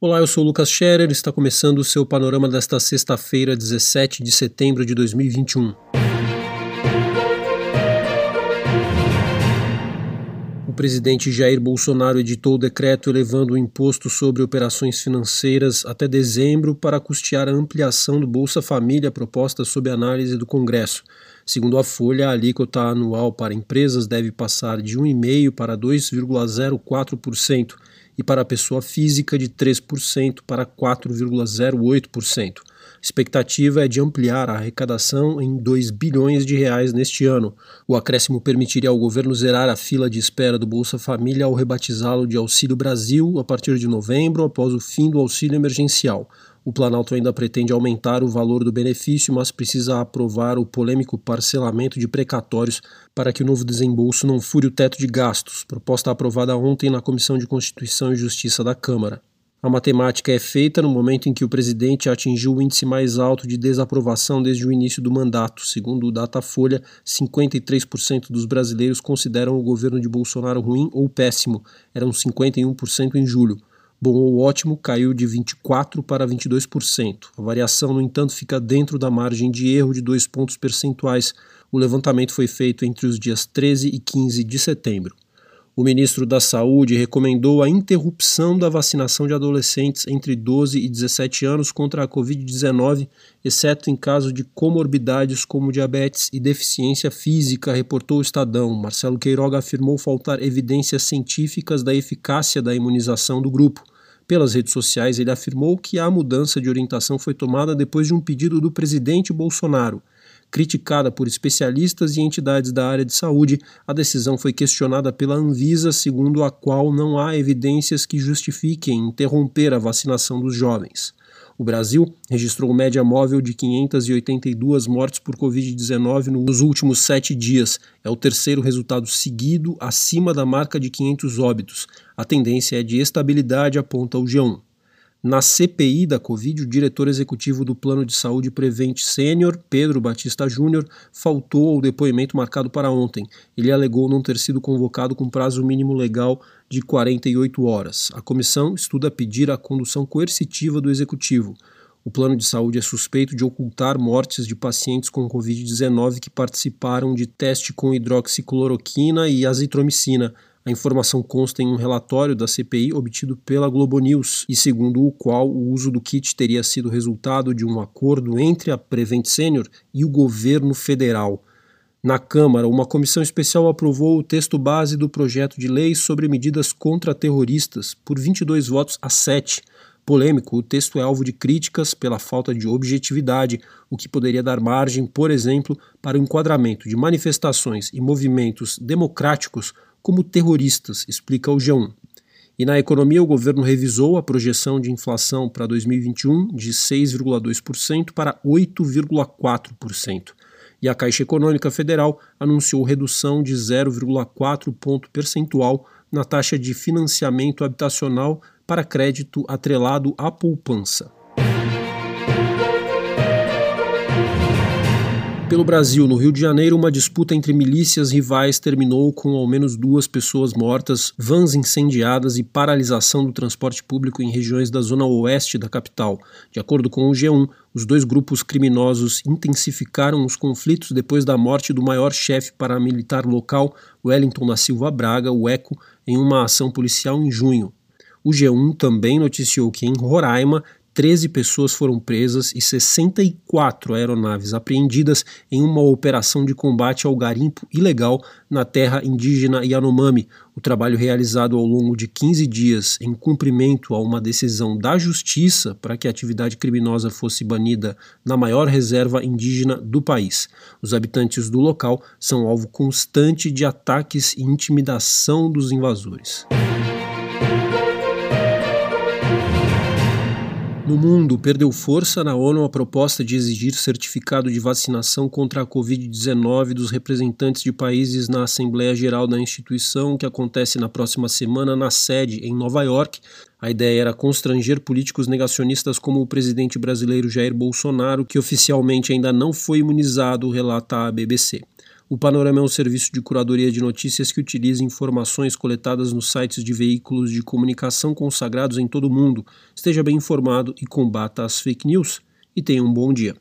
Olá, eu sou o Lucas Scherer, está começando o seu panorama desta sexta-feira, 17 de setembro de 2021. O presidente Jair Bolsonaro editou o decreto elevando o imposto sobre operações financeiras até dezembro para custear a ampliação do Bolsa Família proposta sob análise do Congresso. Segundo a Folha, a alíquota anual para empresas deve passar de 1,5% para 2,04% e para a pessoa física de 3% para 4,08%. A expectativa é de ampliar a arrecadação em 2 bilhões de reais neste ano. O acréscimo permitiria ao governo zerar a fila de espera do Bolsa Família ao rebatizá-lo de Auxílio Brasil a partir de novembro, após o fim do auxílio emergencial. O Planalto ainda pretende aumentar o valor do benefício, mas precisa aprovar o polêmico parcelamento de precatórios para que o novo desembolso não fure o teto de gastos, proposta aprovada ontem na Comissão de Constituição e Justiça da Câmara. A matemática é feita no momento em que o presidente atingiu o índice mais alto de desaprovação desde o início do mandato. Segundo o Datafolha, 53% dos brasileiros consideram o governo de Bolsonaro ruim ou péssimo, eram 51% em julho. Bom ou ótimo caiu de 24% para 22%. A variação, no entanto, fica dentro da margem de erro de dois pontos percentuais. O levantamento foi feito entre os dias 13 e 15 de setembro. O ministro da Saúde recomendou a interrupção da vacinação de adolescentes entre 12 e 17 anos contra a Covid-19, exceto em caso de comorbidades como diabetes e deficiência física, reportou o Estadão. Marcelo Queiroga afirmou faltar evidências científicas da eficácia da imunização do grupo. Pelas redes sociais, ele afirmou que a mudança de orientação foi tomada depois de um pedido do presidente Bolsonaro. Criticada por especialistas e entidades da área de saúde, a decisão foi questionada pela Anvisa, segundo a qual não há evidências que justifiquem interromper a vacinação dos jovens. O Brasil registrou média móvel de 582 mortes por Covid-19 nos últimos sete dias. É o terceiro resultado seguido acima da marca de 500 óbitos. A tendência é de estabilidade, aponta o G1. Na CPI da Covid, o diretor executivo do Plano de Saúde Prevent Sênior, Pedro Batista Júnior, faltou ao depoimento marcado para ontem. Ele alegou não ter sido convocado com prazo mínimo legal de 48 horas. A comissão estuda pedir a condução coercitiva do executivo. O plano de saúde é suspeito de ocultar mortes de pacientes com Covid-19 que participaram de teste com hidroxicloroquina e azitromicina a informação consta em um relatório da CPI obtido pela Globo News e segundo o qual o uso do kit teria sido resultado de um acordo entre a Prevent Senior e o governo federal. Na Câmara, uma comissão especial aprovou o texto base do projeto de lei sobre medidas contra terroristas por 22 votos a 7. Polêmico, o texto é alvo de críticas pela falta de objetividade, o que poderia dar margem, por exemplo, para o enquadramento de manifestações e movimentos democráticos como terroristas, explica o G1. E na economia, o governo revisou a projeção de inflação para 2021 de 6,2% para 8,4%. E a Caixa Econômica Federal anunciou redução de 0,4 ponto percentual na taxa de financiamento habitacional para crédito atrelado à poupança. Pelo Brasil, no Rio de Janeiro, uma disputa entre milícias rivais terminou com ao menos duas pessoas mortas, vans incendiadas e paralisação do transporte público em regiões da zona oeste da capital. De acordo com o G1, os dois grupos criminosos intensificaram os conflitos depois da morte do maior chefe paramilitar local, Wellington da Silva Braga, o ECO, em uma ação policial em junho. O G1 também noticiou que em Roraima 13 pessoas foram presas e 64 aeronaves apreendidas em uma operação de combate ao garimpo ilegal na terra indígena Yanomami. O trabalho realizado ao longo de 15 dias em cumprimento a uma decisão da justiça para que a atividade criminosa fosse banida na maior reserva indígena do país. Os habitantes do local são alvo constante de ataques e intimidação dos invasores. No mundo, perdeu força na ONU a proposta de exigir certificado de vacinação contra a Covid-19 dos representantes de países na Assembleia Geral da instituição, que acontece na próxima semana na sede em Nova York. A ideia era constranger políticos negacionistas como o presidente brasileiro Jair Bolsonaro, que oficialmente ainda não foi imunizado, relata a BBC. O Panorama é um serviço de curadoria de notícias que utiliza informações coletadas nos sites de veículos de comunicação consagrados em todo o mundo. Esteja bem informado e combata as fake news. E tenha um bom dia.